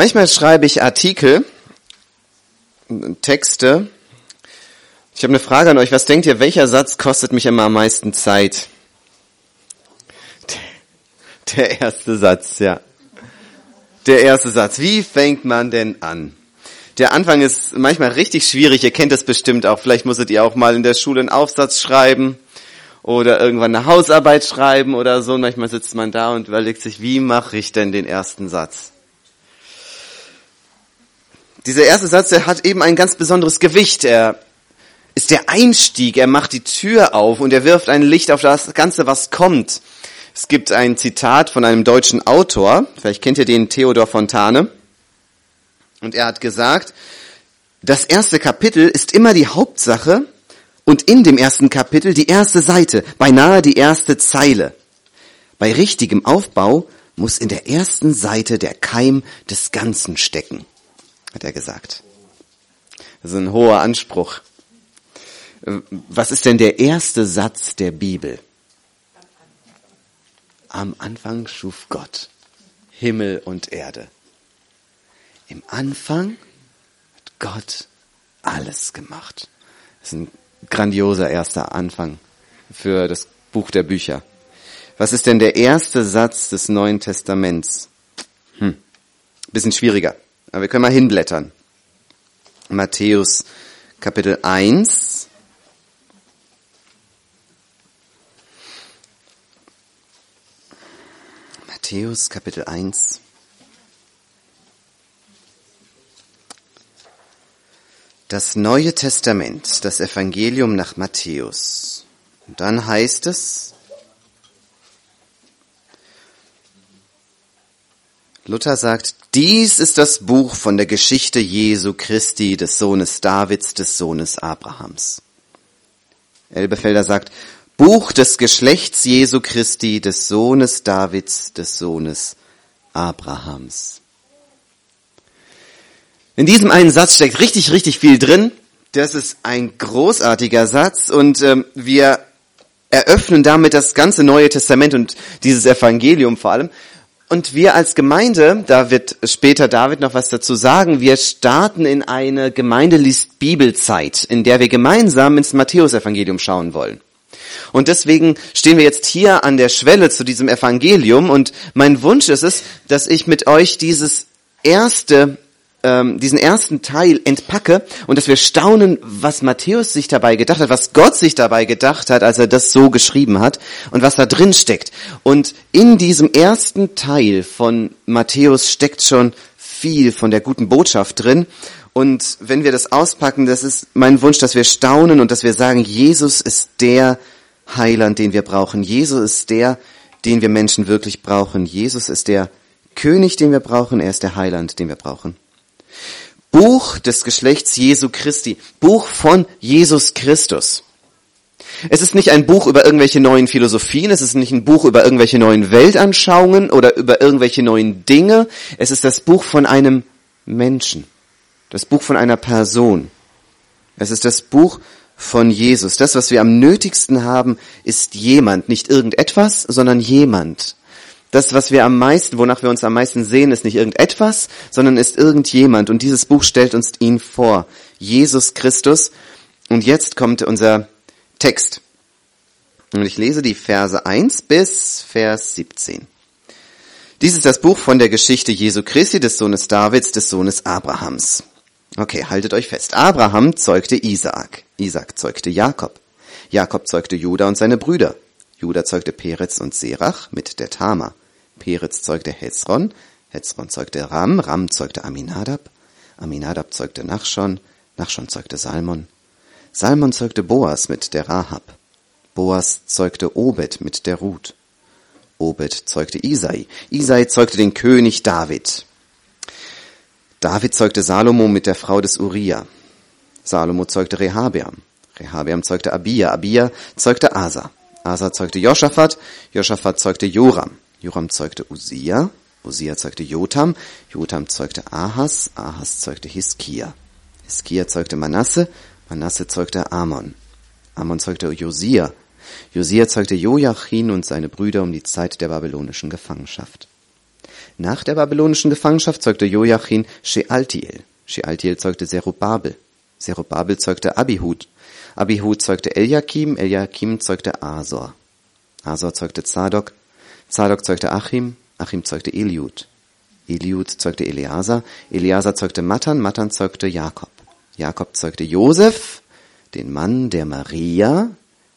Manchmal schreibe ich Artikel, Texte. Ich habe eine Frage an euch. Was denkt ihr, welcher Satz kostet mich immer am meisten Zeit? Der erste Satz, ja. Der erste Satz. Wie fängt man denn an? Der Anfang ist manchmal richtig schwierig. Ihr kennt das bestimmt auch. Vielleicht musstet ihr auch mal in der Schule einen Aufsatz schreiben oder irgendwann eine Hausarbeit schreiben oder so. Und manchmal sitzt man da und überlegt sich, wie mache ich denn den ersten Satz? Dieser erste Satz, der hat eben ein ganz besonderes Gewicht. Er ist der Einstieg, er macht die Tür auf und er wirft ein Licht auf das Ganze, was kommt. Es gibt ein Zitat von einem deutschen Autor, vielleicht kennt ihr den Theodor Fontane, und er hat gesagt, das erste Kapitel ist immer die Hauptsache und in dem ersten Kapitel die erste Seite, beinahe die erste Zeile. Bei richtigem Aufbau muss in der ersten Seite der Keim des Ganzen stecken, hat er gesagt. Das ist ein hoher Anspruch. Was ist denn der erste Satz der Bibel? Am Anfang schuf Gott Himmel und Erde. Im Anfang hat Gott alles gemacht. Das ist ein grandioser erster Anfang für das Buch der Bücher. Was ist denn der erste Satz des Neuen Testaments? Hm, bisschen schwieriger, aber wir können mal hinblättern. Matthäus Kapitel 1, Matthäus Kapitel 1. Das Neue Testament, das Evangelium nach Matthäus. Und dann heißt es, Luther sagt, dies ist das Buch von der Geschichte Jesu Christi, des Sohnes Davids, des Sohnes Abrahams. Elbefelder sagt, Buch des Geschlechts Jesu Christi, des Sohnes Davids, des Sohnes Abrahams. In diesem einen Satz steckt richtig, richtig viel drin. Das ist ein großartiger Satz und ähm, wir eröffnen damit das ganze Neue Testament und dieses Evangelium vor allem. Und wir als Gemeinde, da wird später David noch was dazu sagen, wir starten in eine Gemeinde liest Bibelzeit, in der wir gemeinsam ins Matthäusevangelium schauen wollen. Und deswegen stehen wir jetzt hier an der Schwelle zu diesem Evangelium und mein Wunsch ist es, dass ich mit euch dieses erste ähm, diesen ersten Teil entpacke und dass wir staunen, was Matthäus sich dabei gedacht hat, was Gott sich dabei gedacht hat, als er das so geschrieben hat und was da drin steckt. Und in diesem ersten Teil von Matthäus steckt schon viel von der guten Botschaft drin. Und wenn wir das auspacken, das ist mein Wunsch, dass wir staunen und dass wir sagen, Jesus ist der, Heiland, den wir brauchen. Jesus ist der, den wir Menschen wirklich brauchen. Jesus ist der König, den wir brauchen. Er ist der Heiland, den wir brauchen. Buch des Geschlechts Jesu Christi. Buch von Jesus Christus. Es ist nicht ein Buch über irgendwelche neuen Philosophien, es ist nicht ein Buch über irgendwelche neuen Weltanschauungen oder über irgendwelche neuen Dinge. Es ist das Buch von einem Menschen. Das Buch von einer Person. Es ist das Buch von Jesus. Das, was wir am nötigsten haben, ist jemand, nicht irgendetwas, sondern jemand. Das, was wir am meisten, wonach wir uns am meisten sehen, ist nicht irgendetwas, sondern ist irgendjemand. Und dieses Buch stellt uns ihn vor. Jesus Christus. Und jetzt kommt unser Text. Und ich lese die Verse 1 bis Vers 17. Dies ist das Buch von der Geschichte Jesu Christi, des Sohnes Davids, des Sohnes Abrahams. Okay, haltet euch fest. Abraham zeugte Isaak. Isaak zeugte Jakob. Jakob zeugte Juda und seine Brüder. Juda zeugte Peretz und Serach mit der Tama. Peretz zeugte Hezron. Hezron zeugte Ram. Ram zeugte Aminadab. Aminadab zeugte Nachschon. Nachschon zeugte Salmon. Salmon zeugte Boas mit der Rahab. Boas zeugte Obed mit der Ruth. Obed zeugte Isai. Isai zeugte den König David. David zeugte Salomo mit der Frau des Uriah. Salomo zeugte Rehabeam. Rehabeam zeugte Abia. Abia zeugte Asa. Asa zeugte Joschafat. Joschafat zeugte Joram. Joram zeugte Usia. Usia zeugte Jotam. Jotam zeugte Ahas. Ahas zeugte Hiskia. Hiskia zeugte Manasse. Manasse zeugte Amon. Amon zeugte Josia. Josia zeugte Joachim und seine Brüder um die Zeit der babylonischen Gefangenschaft. Nach der babylonischen Gefangenschaft zeugte Joachim Shealtiel. Shealtiel zeugte Zerubabel. Zerubabel zeugte Abihud. Abihud zeugte Eliakim. Eliakim zeugte Asor. Asor zeugte Zadok. Zadok zeugte Achim. Achim zeugte Eliud. Eliud zeugte Eleazar. Eleazar zeugte Matan. Matan zeugte Jakob. Jakob zeugte Josef, den Mann der Maria,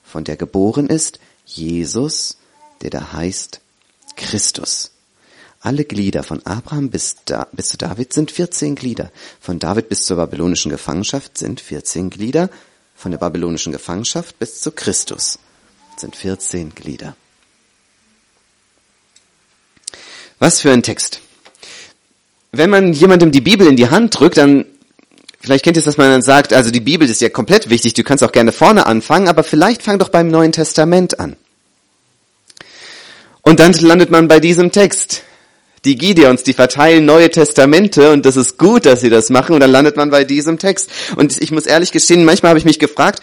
von der geboren ist, Jesus, der da heißt Christus. Alle Glieder von Abraham bis, da, bis zu David sind 14 Glieder. Von David bis zur babylonischen Gefangenschaft sind 14 Glieder. Von der babylonischen Gefangenschaft bis zu Christus sind 14 Glieder. Was für ein Text. Wenn man jemandem die Bibel in die Hand drückt, dann Vielleicht kennt ihr es, dass man dann sagt, also die Bibel ist ja komplett wichtig, du kannst auch gerne vorne anfangen, aber vielleicht fang doch beim Neuen Testament an. Und dann landet man bei diesem Text. Die Gideons, die verteilen neue Testamente und das ist gut, dass sie das machen und dann landet man bei diesem Text. Und ich muss ehrlich gestehen, manchmal habe ich mich gefragt,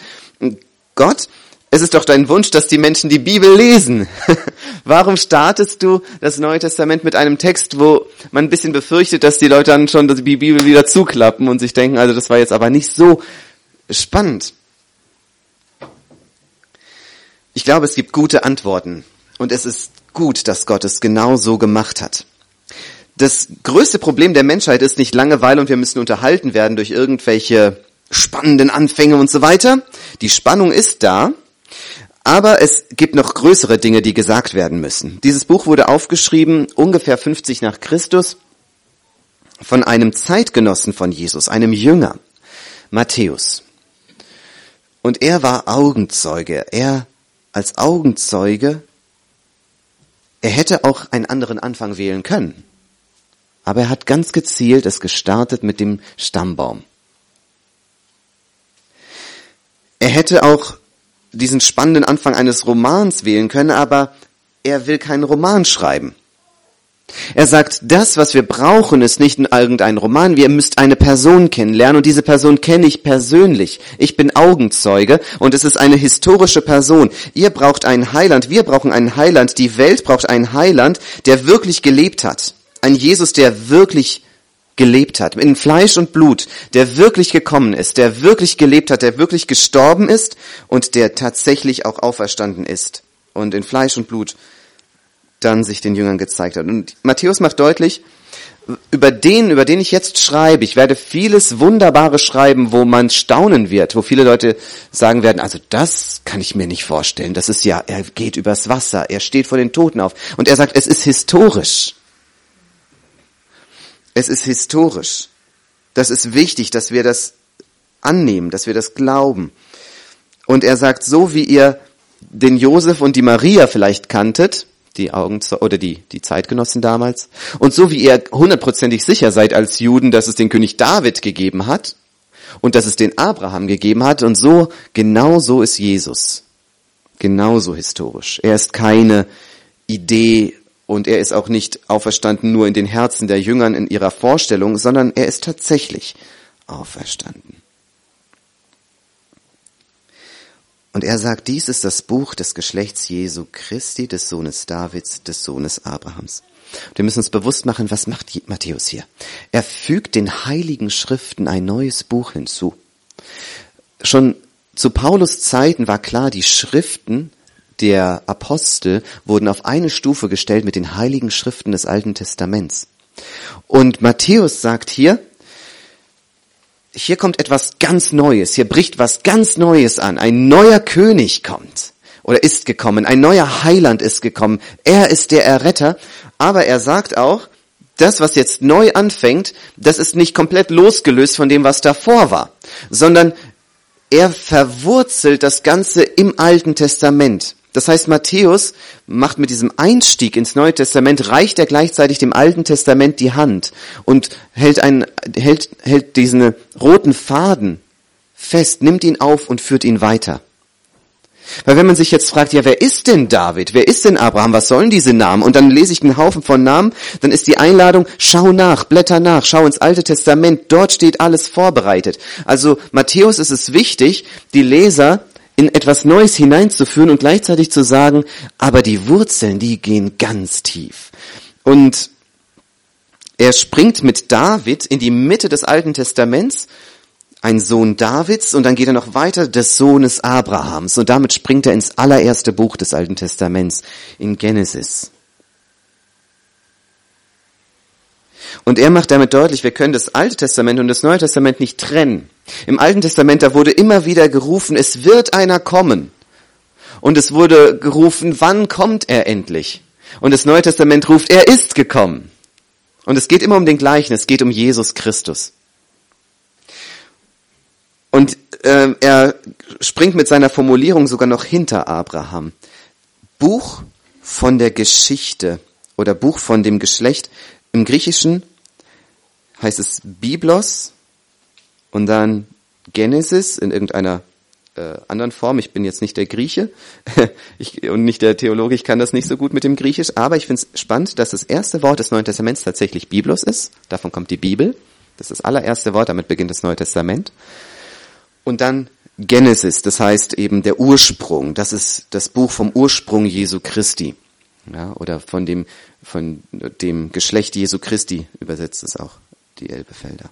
Gott, es ist doch dein Wunsch, dass die Menschen die Bibel lesen. Warum startest du das Neue Testament mit einem Text, wo man ein bisschen befürchtet, dass die Leute dann schon die Bibel wieder zuklappen und sich denken, also das war jetzt aber nicht so spannend. Ich glaube, es gibt gute Antworten und es ist gut, dass Gott es genau so gemacht hat. Das größte Problem der Menschheit ist nicht Langeweile und wir müssen unterhalten werden durch irgendwelche spannenden Anfänge und so weiter. Die Spannung ist da, aber es gibt noch größere Dinge, die gesagt werden müssen. Dieses Buch wurde aufgeschrieben ungefähr 50 nach Christus von einem Zeitgenossen von Jesus, einem Jünger, Matthäus. Und er war Augenzeuge. Er als Augenzeuge, er hätte auch einen anderen Anfang wählen können. Aber er hat ganz gezielt es gestartet mit dem Stammbaum. Er hätte auch diesen spannenden Anfang eines Romans wählen können, aber er will keinen Roman schreiben. Er sagt, das, was wir brauchen, ist nicht irgendein Roman. Wir müsst eine Person kennenlernen und diese Person kenne ich persönlich. Ich bin Augenzeuge und es ist eine historische Person. Ihr braucht einen Heiland, wir brauchen einen Heiland, die Welt braucht einen Heiland, der wirklich gelebt hat. Ein Jesus, der wirklich gelebt hat, in Fleisch und Blut, der wirklich gekommen ist, der wirklich gelebt hat, der wirklich gestorben ist und der tatsächlich auch auferstanden ist und in Fleisch und Blut dann sich den Jüngern gezeigt hat. Und Matthäus macht deutlich, über den, über den ich jetzt schreibe, ich werde vieles Wunderbare schreiben, wo man staunen wird, wo viele Leute sagen werden, also das kann ich mir nicht vorstellen. Das ist ja, er geht übers Wasser, er steht vor den Toten auf. Und er sagt, es ist historisch. Es ist historisch. Das ist wichtig, dass wir das annehmen, dass wir das glauben. Und er sagt, so wie ihr den Josef und die Maria vielleicht kanntet, die Augen oder die, die Zeitgenossen damals, und so wie ihr hundertprozentig sicher seid als Juden, dass es den König David gegeben hat und dass es den Abraham gegeben hat, und so, genau so ist Jesus. Genauso historisch. Er ist keine Idee und er ist auch nicht auferstanden nur in den Herzen der Jüngern in ihrer Vorstellung, sondern er ist tatsächlich auferstanden. Und er sagt, dies ist das Buch des Geschlechts Jesu Christi, des Sohnes Davids, des Sohnes Abrahams. Wir müssen uns bewusst machen, was macht Matthäus hier? Er fügt den heiligen Schriften ein neues Buch hinzu. Schon zu Paulus Zeiten war klar, die Schriften der Apostel wurden auf eine Stufe gestellt mit den heiligen Schriften des Alten Testaments. Und Matthäus sagt hier, hier kommt etwas ganz Neues, hier bricht was ganz Neues an. Ein neuer König kommt oder ist gekommen, ein neuer Heiland ist gekommen. Er ist der Erretter, aber er sagt auch, das, was jetzt neu anfängt, das ist nicht komplett losgelöst von dem, was davor war, sondern er verwurzelt das Ganze im Alten Testament. Das heißt, Matthäus macht mit diesem Einstieg ins Neue Testament, reicht er gleichzeitig dem Alten Testament die Hand und hält, einen, hält, hält diesen roten Faden fest, nimmt ihn auf und führt ihn weiter. Weil wenn man sich jetzt fragt, ja, wer ist denn David? Wer ist denn Abraham? Was sollen diese Namen? Und dann lese ich einen Haufen von Namen, dann ist die Einladung, schau nach, blätter nach, schau ins Alte Testament, dort steht alles vorbereitet. Also Matthäus ist es wichtig, die Leser in etwas Neues hineinzuführen und gleichzeitig zu sagen, aber die Wurzeln, die gehen ganz tief. Und er springt mit David in die Mitte des Alten Testaments, ein Sohn Davids, und dann geht er noch weiter des Sohnes Abrahams. Und damit springt er ins allererste Buch des Alten Testaments, in Genesis. Und er macht damit deutlich, wir können das Alte Testament und das Neue Testament nicht trennen. Im Alten Testament, da wurde immer wieder gerufen, es wird einer kommen. Und es wurde gerufen, wann kommt er endlich? Und das Neue Testament ruft, er ist gekommen. Und es geht immer um den gleichen, es geht um Jesus Christus. Und äh, er springt mit seiner Formulierung sogar noch hinter Abraham. Buch von der Geschichte oder Buch von dem Geschlecht. Im Griechischen heißt es Biblos und dann Genesis in irgendeiner äh, anderen Form. Ich bin jetzt nicht der Grieche ich, und nicht der Theologe, ich kann das nicht so gut mit dem Griechisch, aber ich finde es spannend, dass das erste Wort des Neuen Testaments tatsächlich Biblos ist. Davon kommt die Bibel. Das ist das allererste Wort, damit beginnt das Neue Testament. Und dann Genesis, das heißt eben der Ursprung. Das ist das Buch vom Ursprung Jesu Christi. Ja, oder von dem, von dem Geschlecht Jesu Christi übersetzt es auch die Elbefelder.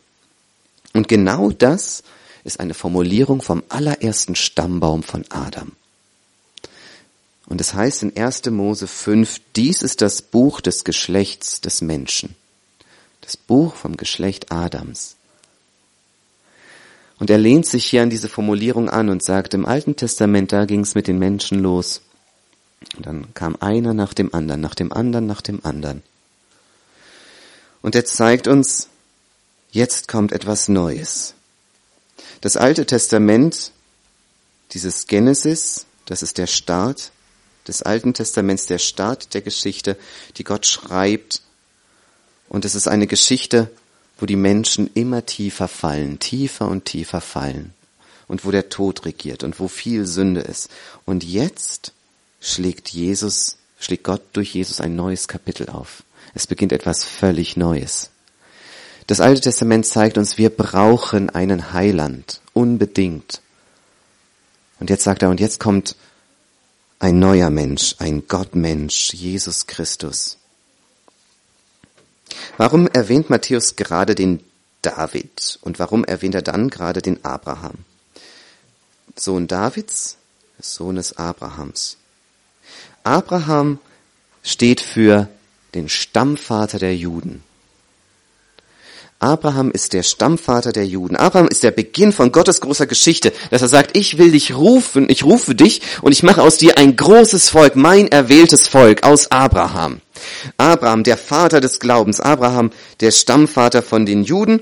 Und genau das ist eine Formulierung vom allerersten Stammbaum von Adam. Und es heißt in 1. Mose 5, dies ist das Buch des Geschlechts des Menschen. Das Buch vom Geschlecht Adams. Und er lehnt sich hier an diese Formulierung an und sagt, im Alten Testament, da ging es mit den Menschen los. Dann kam einer nach dem anderen, nach dem anderen, nach dem anderen. Und er zeigt uns, jetzt kommt etwas Neues. Das Alte Testament, dieses Genesis, das ist der Start des Alten Testaments, der Start der Geschichte, die Gott schreibt. Und es ist eine Geschichte, wo die Menschen immer tiefer fallen, tiefer und tiefer fallen. Und wo der Tod regiert und wo viel Sünde ist. Und jetzt schlägt Jesus, schlägt Gott durch Jesus ein neues Kapitel auf. Es beginnt etwas völlig Neues. Das Alte Testament zeigt uns, wir brauchen einen Heiland, unbedingt. Und jetzt sagt er, und jetzt kommt ein neuer Mensch, ein Gottmensch, Jesus Christus. Warum erwähnt Matthäus gerade den David und warum erwähnt er dann gerade den Abraham? Sohn Davids, Sohnes Abrahams. Abraham steht für den Stammvater der Juden. Abraham ist der Stammvater der Juden. Abraham ist der Beginn von Gottes großer Geschichte, dass er sagt, ich will dich rufen, ich rufe dich und ich mache aus dir ein großes Volk, mein erwähltes Volk aus Abraham. Abraham, der Vater des Glaubens, Abraham, der Stammvater von den Juden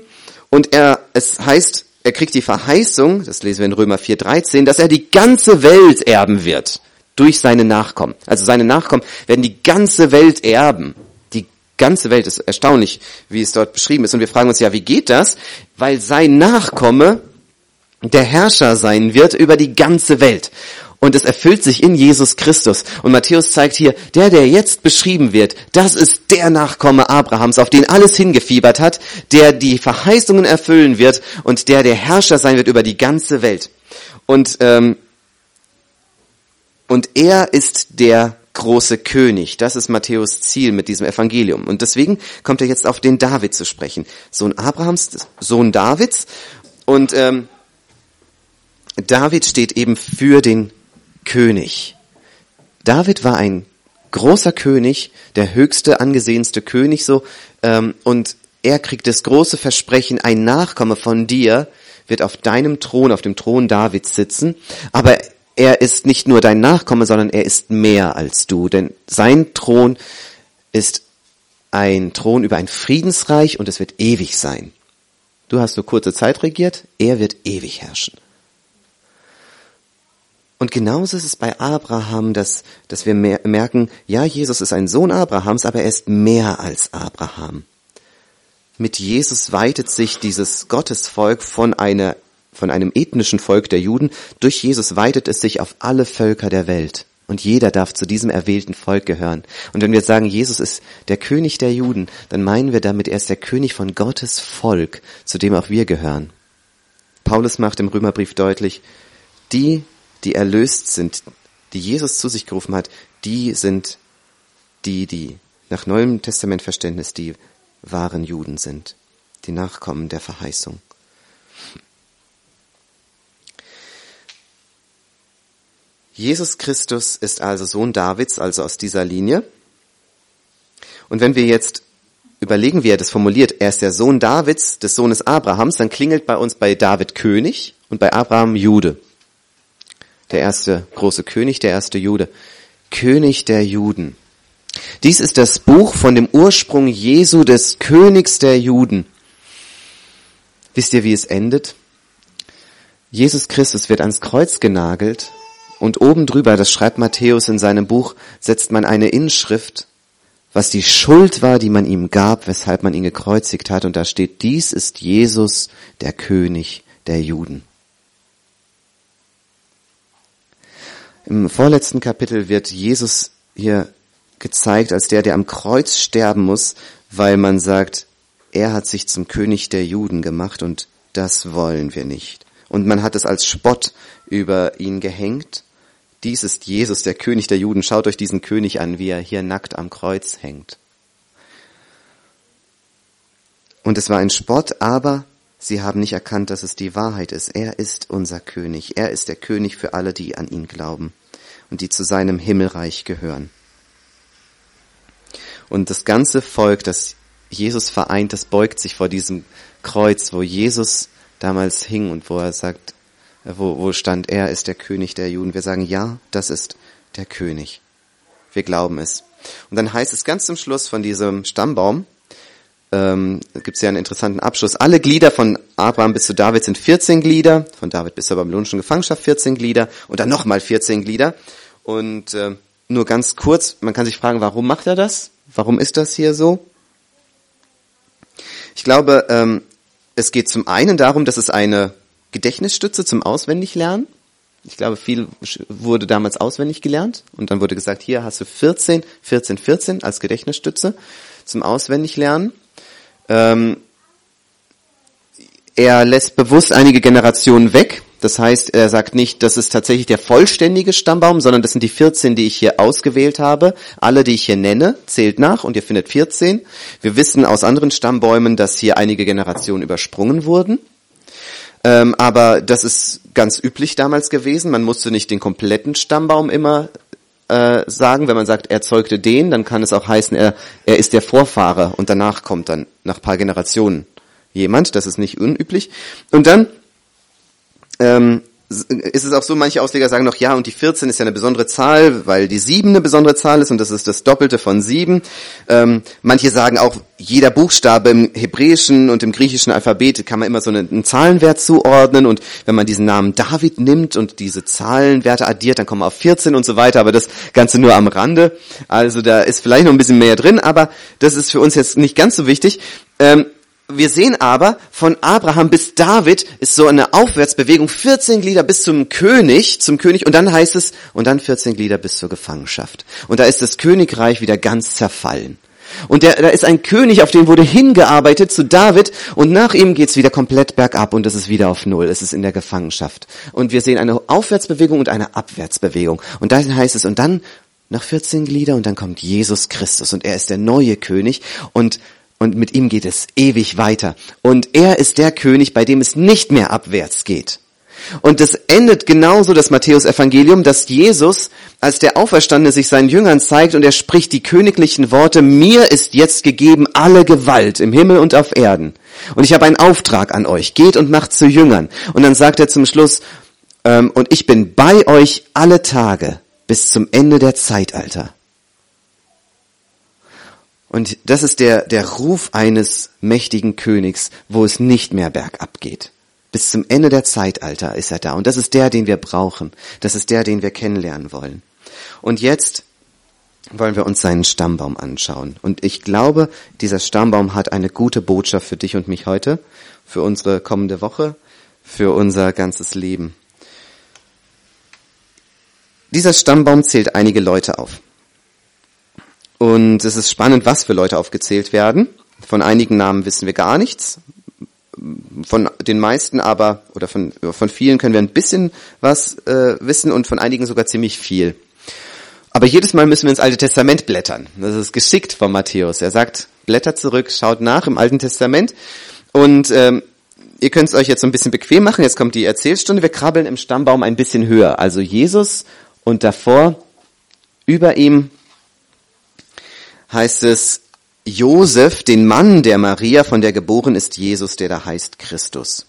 und er, es heißt, er kriegt die Verheißung, das lesen wir in Römer 4,13, dass er die ganze Welt erben wird durch seine Nachkommen. Also seine Nachkommen werden die ganze Welt erben ganze Welt ist erstaunlich, wie es dort beschrieben ist. Und wir fragen uns ja, wie geht das? Weil sein Nachkomme der Herrscher sein wird über die ganze Welt. Und es erfüllt sich in Jesus Christus. Und Matthäus zeigt hier, der, der jetzt beschrieben wird, das ist der Nachkomme Abrahams, auf den alles hingefiebert hat, der die Verheißungen erfüllen wird und der der Herrscher sein wird über die ganze Welt. Und, ähm, und er ist der große König. Das ist Matthäus Ziel mit diesem Evangelium. Und deswegen kommt er jetzt auf den David zu sprechen. Sohn Abrahams, Sohn Davids. Und ähm, David steht eben für den König. David war ein großer König, der höchste, angesehenste König so. Ähm, und er kriegt das große Versprechen, ein Nachkomme von dir wird auf deinem Thron, auf dem Thron Davids sitzen. Aber er ist nicht nur dein Nachkomme, sondern er ist mehr als du, denn sein Thron ist ein Thron über ein Friedensreich und es wird ewig sein. Du hast nur kurze Zeit regiert, er wird ewig herrschen. Und genauso ist es bei Abraham, dass, dass wir merken, ja, Jesus ist ein Sohn Abrahams, aber er ist mehr als Abraham. Mit Jesus weitet sich dieses Gottesvolk von einer von einem ethnischen Volk der Juden, durch Jesus weitet es sich auf alle Völker der Welt. Und jeder darf zu diesem erwählten Volk gehören. Und wenn wir sagen, Jesus ist der König der Juden, dann meinen wir damit, er ist der König von Gottes Volk, zu dem auch wir gehören. Paulus macht im Römerbrief deutlich, die, die erlöst sind, die Jesus zu sich gerufen hat, die sind die, die nach Neuem Testamentverständnis, die wahren Juden sind, die Nachkommen der Verheißung. Jesus Christus ist also Sohn Davids, also aus dieser Linie. Und wenn wir jetzt überlegen, wie er das formuliert, er ist der Sohn Davids, des Sohnes Abrahams, dann klingelt bei uns bei David König und bei Abraham Jude. Der erste große König, der erste Jude. König der Juden. Dies ist das Buch von dem Ursprung Jesu des Königs der Juden. Wisst ihr, wie es endet? Jesus Christus wird ans Kreuz genagelt und oben drüber, das schreibt Matthäus in seinem Buch, setzt man eine Inschrift, was die Schuld war, die man ihm gab, weshalb man ihn gekreuzigt hat. Und da steht, dies ist Jesus, der König der Juden. Im vorletzten Kapitel wird Jesus hier gezeigt als der, der am Kreuz sterben muss, weil man sagt, er hat sich zum König der Juden gemacht und das wollen wir nicht. Und man hat es als Spott über ihn gehängt. Dies ist Jesus, der König der Juden. Schaut euch diesen König an, wie er hier nackt am Kreuz hängt. Und es war ein Spott, aber sie haben nicht erkannt, dass es die Wahrheit ist. Er ist unser König. Er ist der König für alle, die an ihn glauben und die zu seinem Himmelreich gehören. Und das ganze Volk, das Jesus vereint, das beugt sich vor diesem Kreuz, wo Jesus damals hing und wo er sagt, wo, wo stand, er ist der König der Juden. Wir sagen, ja, das ist der König. Wir glauben es. Und dann heißt es ganz zum Schluss von diesem Stammbaum, ähm, gibt es ja einen interessanten Abschluss. Alle Glieder von Abraham bis zu David sind 14 Glieder, von David bis zur babylonischen Gefangenschaft 14 Glieder und dann nochmal 14 Glieder. Und äh, nur ganz kurz, man kann sich fragen, warum macht er das? Warum ist das hier so? Ich glaube, ähm, es geht zum einen darum, dass es eine Gedächtnisstütze zum Auswendiglernen. Ich glaube, viel wurde damals auswendig gelernt und dann wurde gesagt, hier hast du 14, 14, 14 als Gedächtnisstütze zum Auswendiglernen. Ähm, er lässt bewusst einige Generationen weg, das heißt, er sagt nicht, das ist tatsächlich der vollständige Stammbaum, sondern das sind die 14, die ich hier ausgewählt habe. Alle, die ich hier nenne, zählt nach und ihr findet 14. Wir wissen aus anderen Stammbäumen, dass hier einige Generationen übersprungen wurden. Ähm, aber das ist ganz üblich damals gewesen. Man musste nicht den kompletten Stammbaum immer äh, sagen. Wenn man sagt, er zeugte den, dann kann es auch heißen, er, er ist der Vorfahre und danach kommt dann nach paar Generationen jemand. Das ist nicht unüblich. Und dann ähm, ist es auch so, manche Ausleger sagen noch, ja, und die 14 ist ja eine besondere Zahl, weil die 7 eine besondere Zahl ist und das ist das Doppelte von 7. Ähm, manche sagen auch, jeder Buchstabe im hebräischen und im griechischen Alphabet kann man immer so einen, einen, Zahlenwert zuordnen und wenn man diesen Namen David nimmt und diese Zahlenwerte addiert, dann kommen wir auf 14 und so weiter, aber das Ganze nur am Rande. Also da ist vielleicht noch ein bisschen mehr drin, aber das ist für uns jetzt nicht ganz so wichtig. Ähm, wir sehen aber, von Abraham bis David ist so eine Aufwärtsbewegung, 14 Glieder bis zum König, zum König, und dann heißt es, und dann 14 Glieder bis zur Gefangenschaft. Und da ist das Königreich wieder ganz zerfallen. Und der, da ist ein König, auf den wurde hingearbeitet zu David, und nach ihm geht's wieder komplett bergab und es ist wieder auf Null. Es ist in der Gefangenschaft. Und wir sehen eine Aufwärtsbewegung und eine Abwärtsbewegung. Und dann heißt es, und dann nach 14 Glieder und dann kommt Jesus Christus und er ist der neue König und und mit ihm geht es ewig weiter. Und er ist der König, bei dem es nicht mehr abwärts geht. Und es endet genauso das Matthäus-Evangelium, dass Jesus als der Auferstandene sich seinen Jüngern zeigt und er spricht die königlichen Worte, mir ist jetzt gegeben alle Gewalt im Himmel und auf Erden. Und ich habe einen Auftrag an euch, geht und macht zu Jüngern. Und dann sagt er zum Schluss, ähm, und ich bin bei euch alle Tage bis zum Ende der Zeitalter. Und das ist der, der Ruf eines mächtigen Königs, wo es nicht mehr bergab geht. Bis zum Ende der Zeitalter ist er da. Und das ist der, den wir brauchen. Das ist der, den wir kennenlernen wollen. Und jetzt wollen wir uns seinen Stammbaum anschauen. Und ich glaube, dieser Stammbaum hat eine gute Botschaft für dich und mich heute, für unsere kommende Woche, für unser ganzes Leben. Dieser Stammbaum zählt einige Leute auf. Und es ist spannend, was für Leute aufgezählt werden. Von einigen Namen wissen wir gar nichts. Von den meisten aber, oder von, von vielen können wir ein bisschen was äh, wissen und von einigen sogar ziemlich viel. Aber jedes Mal müssen wir ins Alte Testament blättern. Das ist geschickt von Matthäus. Er sagt, blättert zurück, schaut nach im Alten Testament. Und ähm, ihr könnt es euch jetzt so ein bisschen bequem machen. Jetzt kommt die Erzählstunde. Wir krabbeln im Stammbaum ein bisschen höher. Also Jesus und davor über ihm heißt es Josef, den Mann der Maria, von der geboren ist Jesus, der da heißt Christus.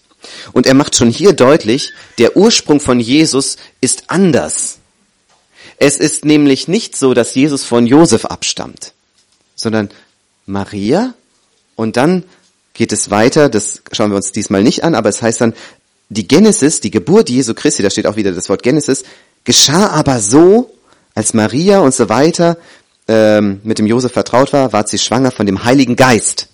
Und er macht schon hier deutlich, der Ursprung von Jesus ist anders. Es ist nämlich nicht so, dass Jesus von Josef abstammt, sondern Maria und dann geht es weiter, das schauen wir uns diesmal nicht an, aber es heißt dann, die Genesis, die Geburt Jesu Christi, da steht auch wieder das Wort Genesis, geschah aber so, als Maria und so weiter ähm, mit dem Josef vertraut war, ward sie schwanger von dem Heiligen Geist.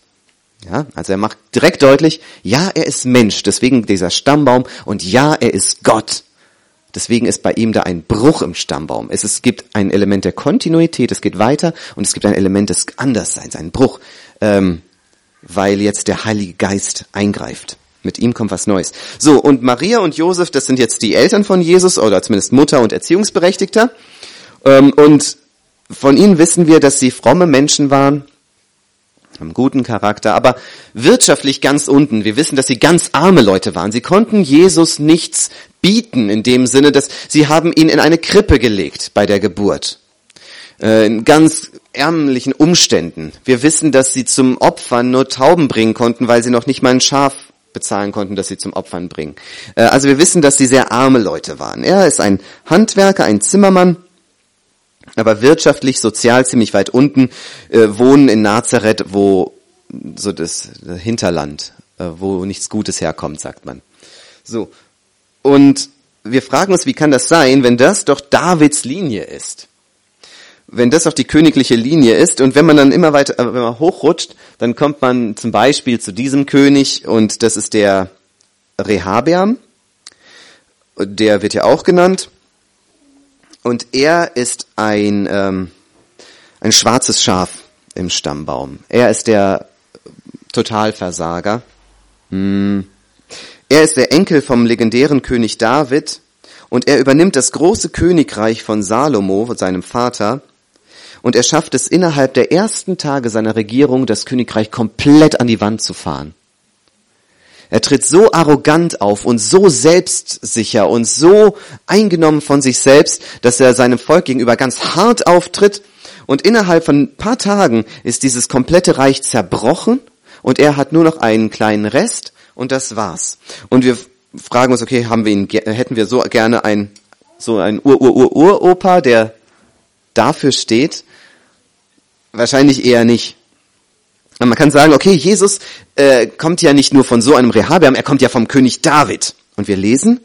Ja, also er macht direkt deutlich, ja, er ist Mensch, deswegen dieser Stammbaum und ja, er ist Gott. Deswegen ist bei ihm da ein Bruch im Stammbaum. Es, es gibt ein Element der Kontinuität, es geht weiter und es gibt ein Element des Andersseins, ein Bruch, ähm, weil jetzt der Heilige Geist eingreift. Mit ihm kommt was Neues. So, und Maria und Josef, das sind jetzt die Eltern von Jesus oder zumindest Mutter und Erziehungsberechtigter. Ähm, und von ihnen wissen wir, dass sie fromme Menschen waren, haben guten Charakter, aber wirtschaftlich ganz unten. Wir wissen, dass sie ganz arme Leute waren. Sie konnten Jesus nichts bieten in dem Sinne, dass sie haben ihn in eine Krippe gelegt bei der Geburt. Äh, in ganz ärmlichen Umständen. Wir wissen, dass sie zum Opfern nur Tauben bringen konnten, weil sie noch nicht mal ein Schaf bezahlen konnten, dass sie zum Opfern bringen. Äh, also wir wissen, dass sie sehr arme Leute waren. Er ist ein Handwerker, ein Zimmermann, aber wirtschaftlich, sozial ziemlich weit unten, äh, wohnen in Nazareth, wo so das, Hinterland, äh, wo nichts Gutes herkommt, sagt man. So. Und wir fragen uns, wie kann das sein, wenn das doch Davids Linie ist? Wenn das doch die königliche Linie ist und wenn man dann immer weiter, wenn man hochrutscht, dann kommt man zum Beispiel zu diesem König und das ist der Rehabeam. Der wird ja auch genannt. Und er ist ein, ähm, ein schwarzes Schaf im Stammbaum. Er ist der Totalversager. Hm. Er ist der Enkel vom legendären König David und er übernimmt das große Königreich von Salomo, seinem Vater, und er schafft es innerhalb der ersten Tage seiner Regierung, das Königreich komplett an die Wand zu fahren. Er tritt so arrogant auf und so selbstsicher und so eingenommen von sich selbst, dass er seinem Volk gegenüber ganz hart auftritt. Und innerhalb von ein paar Tagen ist dieses komplette Reich zerbrochen und er hat nur noch einen kleinen Rest und das war's. Und wir fragen uns, okay, haben wir ihn, hätten wir so gerne ein, so ein Ur-Ur-Ur-Uropa, der dafür steht? Wahrscheinlich eher nicht. Und man kann sagen, okay, Jesus äh, kommt ja nicht nur von so einem Rehabeam, er kommt ja vom König David. Und wir lesen,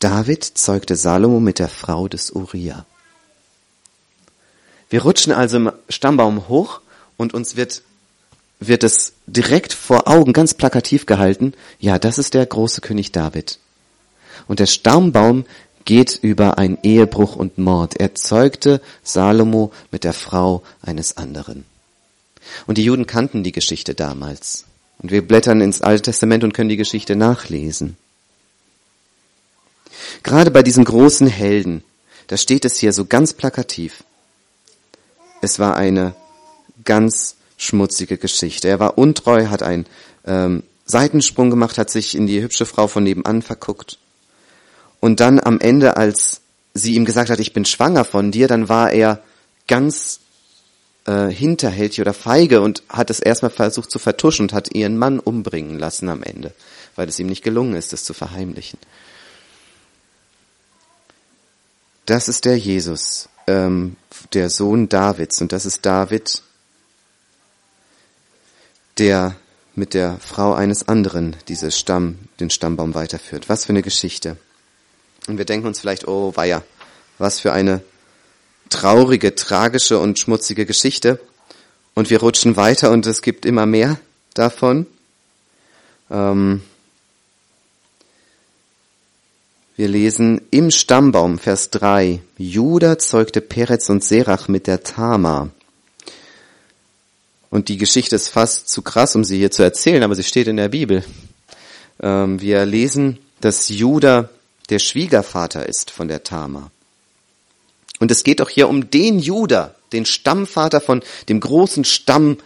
David zeugte Salomo mit der Frau des Uriah. Wir rutschen also im Stammbaum hoch und uns wird, wird es direkt vor Augen ganz plakativ gehalten, ja, das ist der große König David. Und der Stammbaum geht über einen Ehebruch und Mord. Er zeugte Salomo mit der Frau eines anderen. Und die Juden kannten die Geschichte damals. Und wir blättern ins Alte Testament und können die Geschichte nachlesen. Gerade bei diesen großen Helden, da steht es hier so ganz plakativ. Es war eine ganz schmutzige Geschichte. Er war untreu, hat einen ähm, Seitensprung gemacht, hat sich in die hübsche Frau von nebenan verguckt. Und dann am Ende, als sie ihm gesagt hat, ich bin schwanger von dir, dann war er ganz äh, hinterhältig oder feige und hat es erstmal versucht zu vertuschen und hat ihren Mann umbringen lassen am Ende, weil es ihm nicht gelungen ist, es zu verheimlichen. Das ist der Jesus, ähm, der Sohn Davids und das ist David, der mit der Frau eines anderen diese Stamm, den Stammbaum weiterführt. Was für eine Geschichte. Und wir denken uns vielleicht, oh weia, was für eine traurige, tragische und schmutzige Geschichte. Und wir rutschen weiter und es gibt immer mehr davon. Ähm wir lesen im Stammbaum, Vers 3, Judah zeugte Perez und Serach mit der Tama. Und die Geschichte ist fast zu krass, um sie hier zu erzählen, aber sie steht in der Bibel. Ähm, wir lesen, dass Judah der Schwiegervater ist von der Tama. Und es geht doch hier um den Juda, den Stammvater von dem großen Stamm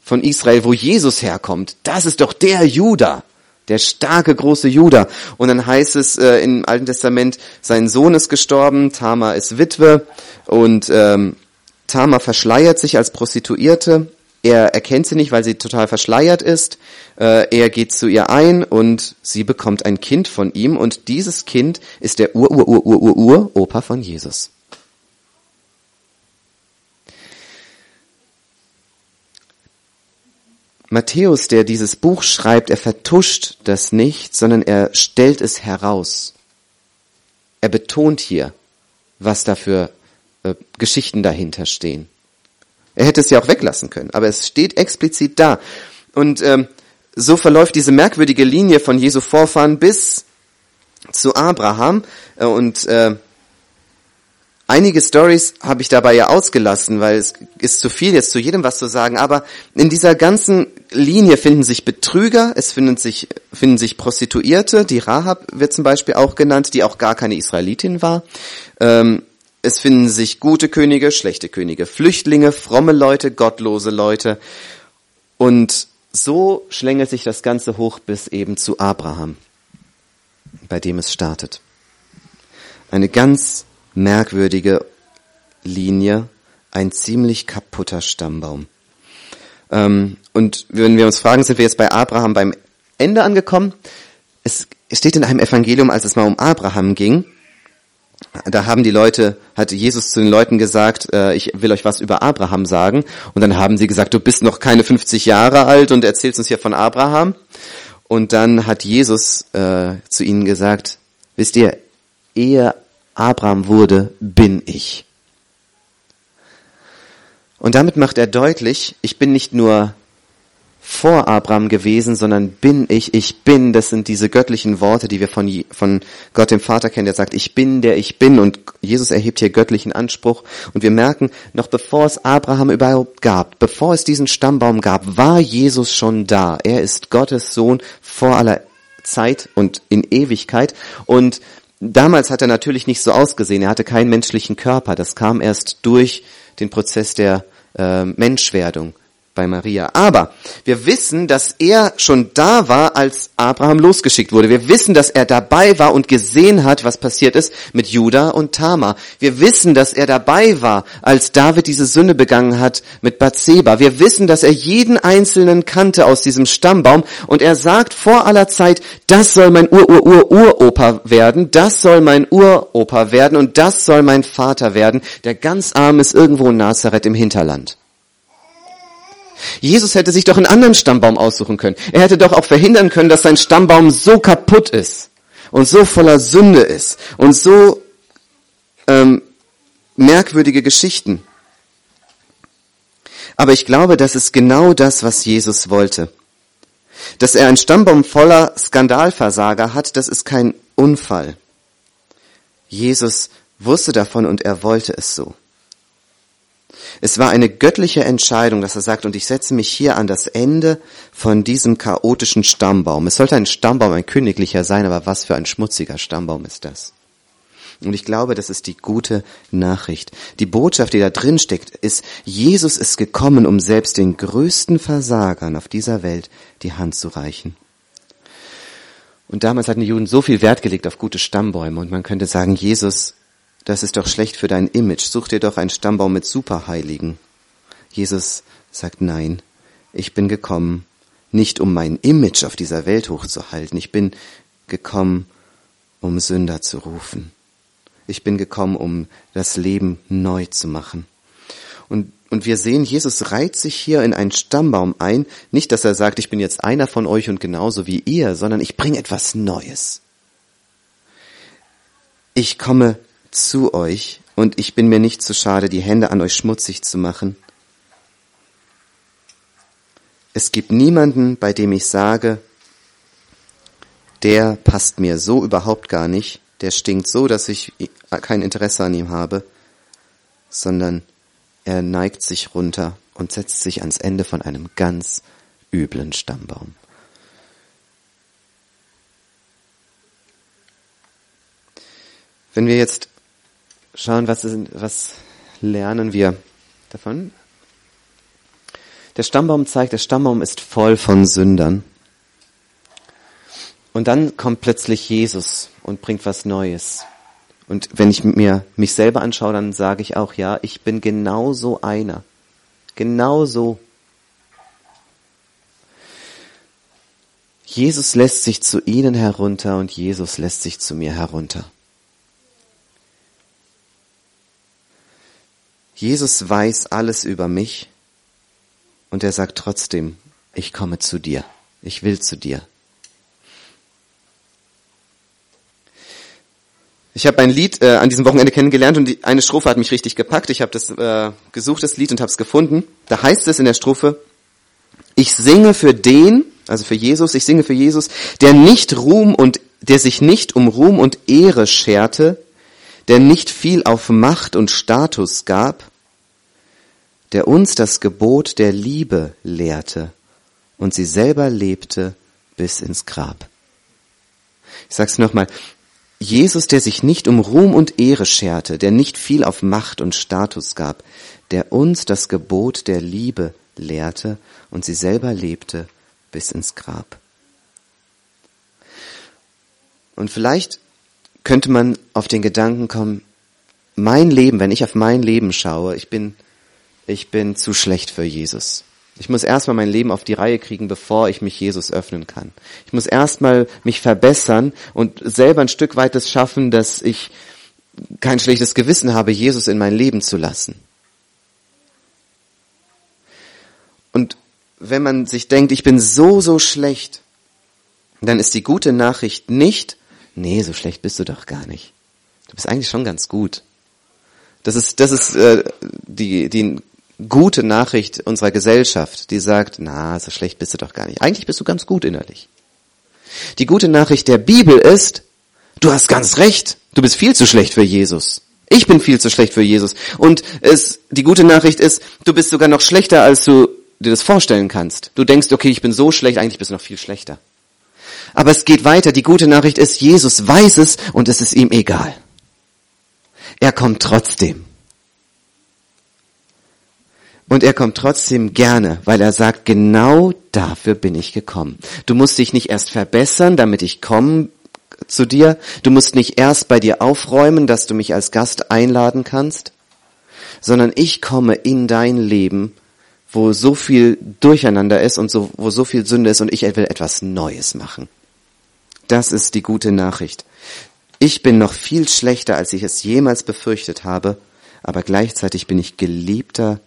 von Israel, wo Jesus herkommt. Das ist doch der Juda, der starke große Juda. Und dann heißt es äh, im Alten Testament, sein Sohn ist gestorben, Tamar ist Witwe und ähm, Tamar verschleiert sich als Prostituierte. Er erkennt sie nicht, weil sie total verschleiert ist. Äh, er geht zu ihr ein und sie bekommt ein Kind von ihm und dieses Kind ist der Ur-Ur-Ur-Ur-Ur-Opa von Jesus. Matthäus, der dieses Buch schreibt, er vertuscht das nicht, sondern er stellt es heraus. Er betont hier, was da für äh, Geschichten dahinter stehen. Er hätte es ja auch weglassen können, aber es steht explizit da. Und ähm, so verläuft diese merkwürdige Linie von Jesu Vorfahren bis zu Abraham. Äh, und äh, Einige Stories habe ich dabei ja ausgelassen, weil es ist zu viel, jetzt zu jedem was zu sagen. Aber in dieser ganzen Linie finden sich Betrüger, es finden sich, finden sich Prostituierte, die Rahab wird zum Beispiel auch genannt, die auch gar keine Israelitin war. Ähm, es finden sich gute Könige, schlechte Könige, Flüchtlinge, fromme Leute, gottlose Leute. Und so schlängelt sich das Ganze hoch bis eben zu Abraham, bei dem es startet. Eine ganz merkwürdige Linie, ein ziemlich kaputter Stammbaum. Ähm, und wenn wir uns fragen, sind wir jetzt bei Abraham beim Ende angekommen? Es steht in einem Evangelium, als es mal um Abraham ging, da haben die Leute, hat Jesus zu den Leuten gesagt, äh, ich will euch was über Abraham sagen. Und dann haben sie gesagt, du bist noch keine 50 Jahre alt und erzählst uns hier von Abraham. Und dann hat Jesus äh, zu ihnen gesagt, wisst ihr, ehe Abraham wurde, bin ich. Und damit macht er deutlich, ich bin nicht nur vor Abraham gewesen, sondern bin ich, ich bin, das sind diese göttlichen Worte, die wir von, von Gott dem Vater kennen, der sagt, ich bin, der ich bin und Jesus erhebt hier göttlichen Anspruch und wir merken, noch bevor es Abraham überhaupt gab, bevor es diesen Stammbaum gab, war Jesus schon da. Er ist Gottes Sohn vor aller Zeit und in Ewigkeit und Damals hat er natürlich nicht so ausgesehen. Er hatte keinen menschlichen Körper. Das kam erst durch den Prozess der äh, Menschwerdung bei Maria. Aber wir wissen, dass er schon da war, als Abraham losgeschickt wurde. Wir wissen, dass er dabei war und gesehen hat, was passiert ist mit Judah und Tamar. Wir wissen, dass er dabei war, als David diese Sünde begangen hat mit Bathseba. Wir wissen, dass er jeden einzelnen kannte aus diesem Stammbaum und er sagt vor aller Zeit, das soll mein Ur-Ur-Ur-Uropa werden, das soll mein Uropa werden und das soll mein Vater werden, der ganz arm ist irgendwo in Nazareth im Hinterland. Jesus hätte sich doch einen anderen Stammbaum aussuchen können. Er hätte doch auch verhindern können, dass sein Stammbaum so kaputt ist und so voller Sünde ist und so ähm, merkwürdige Geschichten. Aber ich glaube, das ist genau das, was Jesus wollte. Dass er einen Stammbaum voller Skandalversager hat, das ist kein Unfall. Jesus wusste davon und er wollte es so. Es war eine göttliche Entscheidung, dass er sagt, und ich setze mich hier an das Ende von diesem chaotischen Stammbaum. Es sollte ein Stammbaum, ein königlicher sein, aber was für ein schmutziger Stammbaum ist das? Und ich glaube, das ist die gute Nachricht. Die Botschaft, die da drin steckt, ist, Jesus ist gekommen, um selbst den größten Versagern auf dieser Welt die Hand zu reichen. Und damals hatten die Juden so viel Wert gelegt auf gute Stammbäume und man könnte sagen, Jesus das ist doch schlecht für dein Image. Such dir doch einen Stammbaum mit Superheiligen. Jesus sagt nein. Ich bin gekommen, nicht um mein Image auf dieser Welt hochzuhalten. Ich bin gekommen, um Sünder zu rufen. Ich bin gekommen, um das Leben neu zu machen. Und, und wir sehen, Jesus reiht sich hier in einen Stammbaum ein. Nicht, dass er sagt, ich bin jetzt einer von euch und genauso wie ihr, sondern ich bringe etwas Neues. Ich komme zu euch und ich bin mir nicht zu schade, die Hände an euch schmutzig zu machen. Es gibt niemanden, bei dem ich sage, der passt mir so überhaupt gar nicht, der stinkt so, dass ich kein Interesse an ihm habe, sondern er neigt sich runter und setzt sich ans Ende von einem ganz üblen Stammbaum. Wenn wir jetzt schauen, was, ist, was lernen wir davon? Der Stammbaum zeigt, der Stammbaum ist voll von Sündern. Und dann kommt plötzlich Jesus und bringt was Neues. Und wenn ich mir mich selber anschaue, dann sage ich auch, ja, ich bin genauso einer. Genauso. Jesus lässt sich zu ihnen herunter und Jesus lässt sich zu mir herunter. Jesus weiß alles über mich und er sagt trotzdem, ich komme zu dir, ich will zu dir. Ich habe ein Lied äh, an diesem Wochenende kennengelernt und die, eine Strophe hat mich richtig gepackt. Ich habe das äh, gesucht, das Lied, und habe es gefunden. Da heißt es in der Strophe, ich singe für den, also für Jesus, ich singe für Jesus, der nicht Ruhm und, der sich nicht um Ruhm und Ehre scherte, der nicht viel auf Macht und Status gab, der uns das Gebot der Liebe lehrte und sie selber lebte bis ins Grab. Ich sag's nochmal. Jesus, der sich nicht um Ruhm und Ehre scherte, der nicht viel auf Macht und Status gab, der uns das Gebot der Liebe lehrte und sie selber lebte bis ins Grab. Und vielleicht könnte man auf den Gedanken kommen, mein Leben, wenn ich auf mein Leben schaue, ich bin, ich bin zu schlecht für Jesus. Ich muss erstmal mein Leben auf die Reihe kriegen, bevor ich mich Jesus öffnen kann. Ich muss erstmal mich verbessern und selber ein Stück weit es schaffen, dass ich kein schlechtes Gewissen habe, Jesus in mein Leben zu lassen. Und wenn man sich denkt, ich bin so, so schlecht, dann ist die gute Nachricht nicht, nee, so schlecht bist du doch gar nicht. Du bist eigentlich schon ganz gut. Das ist, das ist äh, die, die gute Nachricht unserer Gesellschaft, die sagt, na, so schlecht bist du doch gar nicht. Eigentlich bist du ganz gut innerlich. Die gute Nachricht der Bibel ist, du hast ganz recht, du bist viel zu schlecht für Jesus. Ich bin viel zu schlecht für Jesus. Und es, die gute Nachricht ist, du bist sogar noch schlechter, als du dir das vorstellen kannst. Du denkst, okay, ich bin so schlecht, eigentlich bist du noch viel schlechter. Aber es geht weiter. Die gute Nachricht ist, Jesus weiß es und es ist ihm egal. Er kommt trotzdem. Und er kommt trotzdem gerne, weil er sagt, genau dafür bin ich gekommen. Du musst dich nicht erst verbessern, damit ich komme zu dir. Du musst nicht erst bei dir aufräumen, dass du mich als Gast einladen kannst, sondern ich komme in dein Leben, wo so viel Durcheinander ist und so, wo so viel Sünde ist und ich will etwas Neues machen. Das ist die gute Nachricht. Ich bin noch viel schlechter, als ich es jemals befürchtet habe, aber gleichzeitig bin ich geliebter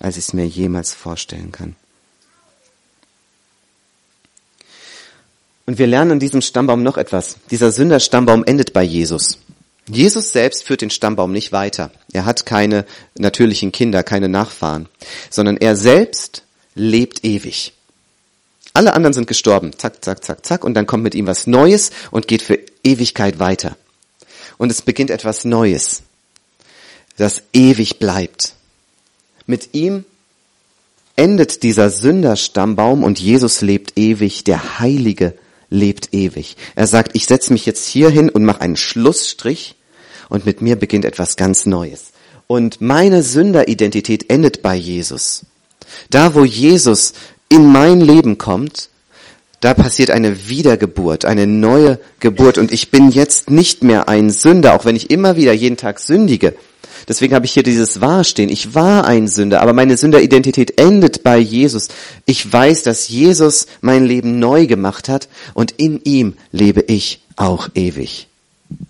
als ich es mir jemals vorstellen kann. Und wir lernen an diesem Stammbaum noch etwas. Dieser Sünderstammbaum endet bei Jesus. Jesus selbst führt den Stammbaum nicht weiter. Er hat keine natürlichen Kinder, keine Nachfahren, sondern er selbst lebt ewig. Alle anderen sind gestorben. Zack, zack, zack, zack. Und dann kommt mit ihm was Neues und geht für Ewigkeit weiter. Und es beginnt etwas Neues, das ewig bleibt. Mit ihm endet dieser Sünderstammbaum und Jesus lebt ewig, der Heilige lebt ewig. Er sagt, ich setze mich jetzt hier hin und mache einen Schlussstrich und mit mir beginnt etwas ganz Neues. Und meine Sünderidentität endet bei Jesus. Da, wo Jesus in mein Leben kommt, da passiert eine Wiedergeburt, eine neue Geburt und ich bin jetzt nicht mehr ein Sünder, auch wenn ich immer wieder jeden Tag sündige. Deswegen habe ich hier dieses Wahr stehen. Ich war ein Sünder, aber meine Sünderidentität endet bei Jesus. Ich weiß, dass Jesus mein Leben neu gemacht hat und in ihm lebe ich auch ewig.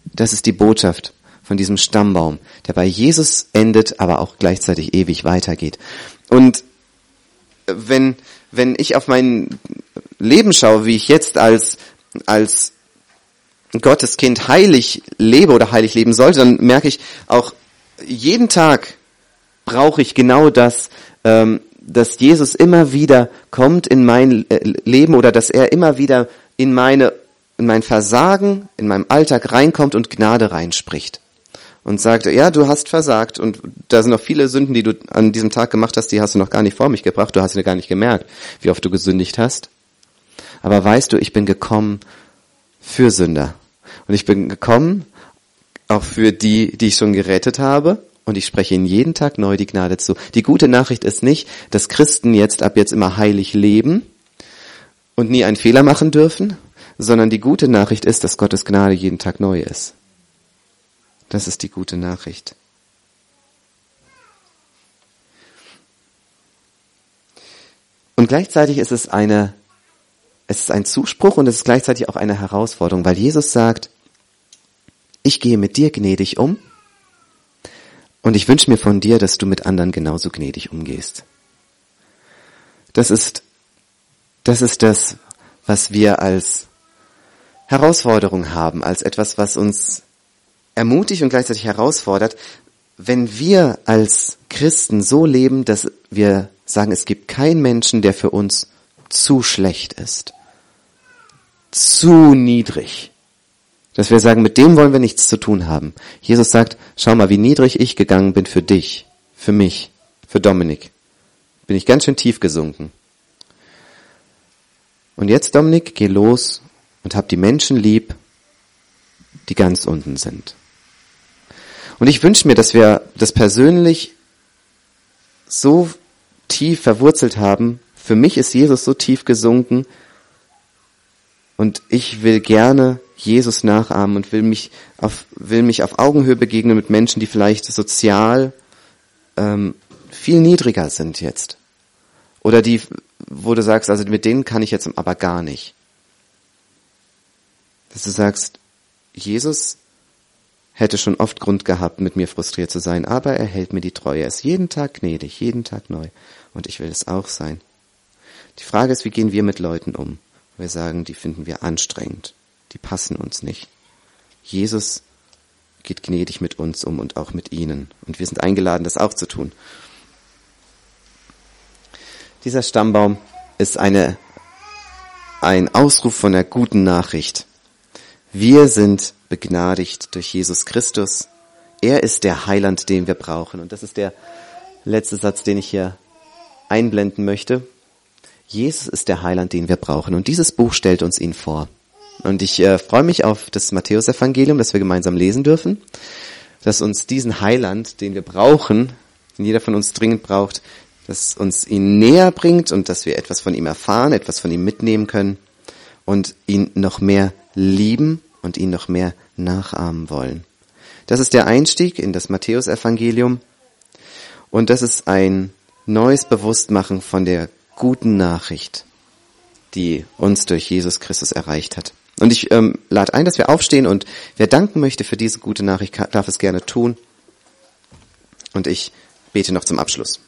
Das ist die Botschaft von diesem Stammbaum, der bei Jesus endet, aber auch gleichzeitig ewig weitergeht. Und wenn, wenn ich auf mein Leben schaue, wie ich jetzt als, als Gottes Kind heilig lebe oder heilig leben sollte, dann merke ich auch, jeden Tag brauche ich genau das, ähm, dass Jesus immer wieder kommt in mein äh, Leben oder dass er immer wieder in meine in mein Versagen, in meinem Alltag reinkommt und Gnade reinspricht. Und sagt, ja, du hast versagt und da sind noch viele Sünden, die du an diesem Tag gemacht hast, die hast du noch gar nicht vor mich gebracht, du hast dir gar nicht gemerkt, wie oft du gesündigt hast. Aber weißt du, ich bin gekommen für Sünder. Und ich bin gekommen, auch für die, die ich schon gerettet habe. Und ich spreche ihnen jeden Tag neu die Gnade zu. Die gute Nachricht ist nicht, dass Christen jetzt ab jetzt immer heilig leben und nie einen Fehler machen dürfen, sondern die gute Nachricht ist, dass Gottes Gnade jeden Tag neu ist. Das ist die gute Nachricht. Und gleichzeitig ist es eine, es ist ein Zuspruch und es ist gleichzeitig auch eine Herausforderung, weil Jesus sagt, ich gehe mit dir gnädig um und ich wünsche mir von dir, dass du mit anderen genauso gnädig umgehst. Das ist, das ist das, was wir als Herausforderung haben, als etwas, was uns ermutigt und gleichzeitig herausfordert, wenn wir als Christen so leben, dass wir sagen, es gibt keinen Menschen, der für uns zu schlecht ist, zu niedrig, dass wir sagen, mit dem wollen wir nichts zu tun haben. Jesus sagt, schau mal, wie niedrig ich gegangen bin für dich, für mich, für Dominik. Bin ich ganz schön tief gesunken. Und jetzt, Dominik, geh los und hab die Menschen lieb, die ganz unten sind. Und ich wünsche mir, dass wir das persönlich so tief verwurzelt haben. Für mich ist Jesus so tief gesunken und ich will gerne Jesus nachahmen und will mich auf, will mich auf Augenhöhe begegnen mit Menschen, die vielleicht sozial ähm, viel niedriger sind jetzt. Oder die, wo du sagst, also mit denen kann ich jetzt aber gar nicht. Dass du sagst, Jesus hätte schon oft Grund gehabt, mit mir frustriert zu sein, aber er hält mir die Treue. Er ist jeden Tag gnädig, jeden Tag neu. Und ich will es auch sein. Die Frage ist, wie gehen wir mit Leuten um? Wir sagen, die finden wir anstrengend passen uns nicht. Jesus geht gnädig mit uns um und auch mit ihnen. Und wir sind eingeladen, das auch zu tun. Dieser Stammbaum ist eine, ein Ausruf von der guten Nachricht. Wir sind begnadigt durch Jesus Christus. Er ist der Heiland, den wir brauchen. Und das ist der letzte Satz, den ich hier einblenden möchte. Jesus ist der Heiland, den wir brauchen. Und dieses Buch stellt uns ihn vor. Und ich äh, freue mich auf das Matthäusevangelium, das wir gemeinsam lesen dürfen, dass uns diesen Heiland, den wir brauchen, den jeder von uns dringend braucht, dass uns ihn näher bringt und dass wir etwas von ihm erfahren, etwas von ihm mitnehmen können und ihn noch mehr lieben und ihn noch mehr nachahmen wollen. Das ist der Einstieg in das Matthäusevangelium und das ist ein neues Bewusstmachen von der guten Nachricht, die uns durch Jesus Christus erreicht hat. Und ich ähm, lade ein, dass wir aufstehen und wer danken möchte für diese gute Nachricht, darf es gerne tun. Und ich bete noch zum Abschluss.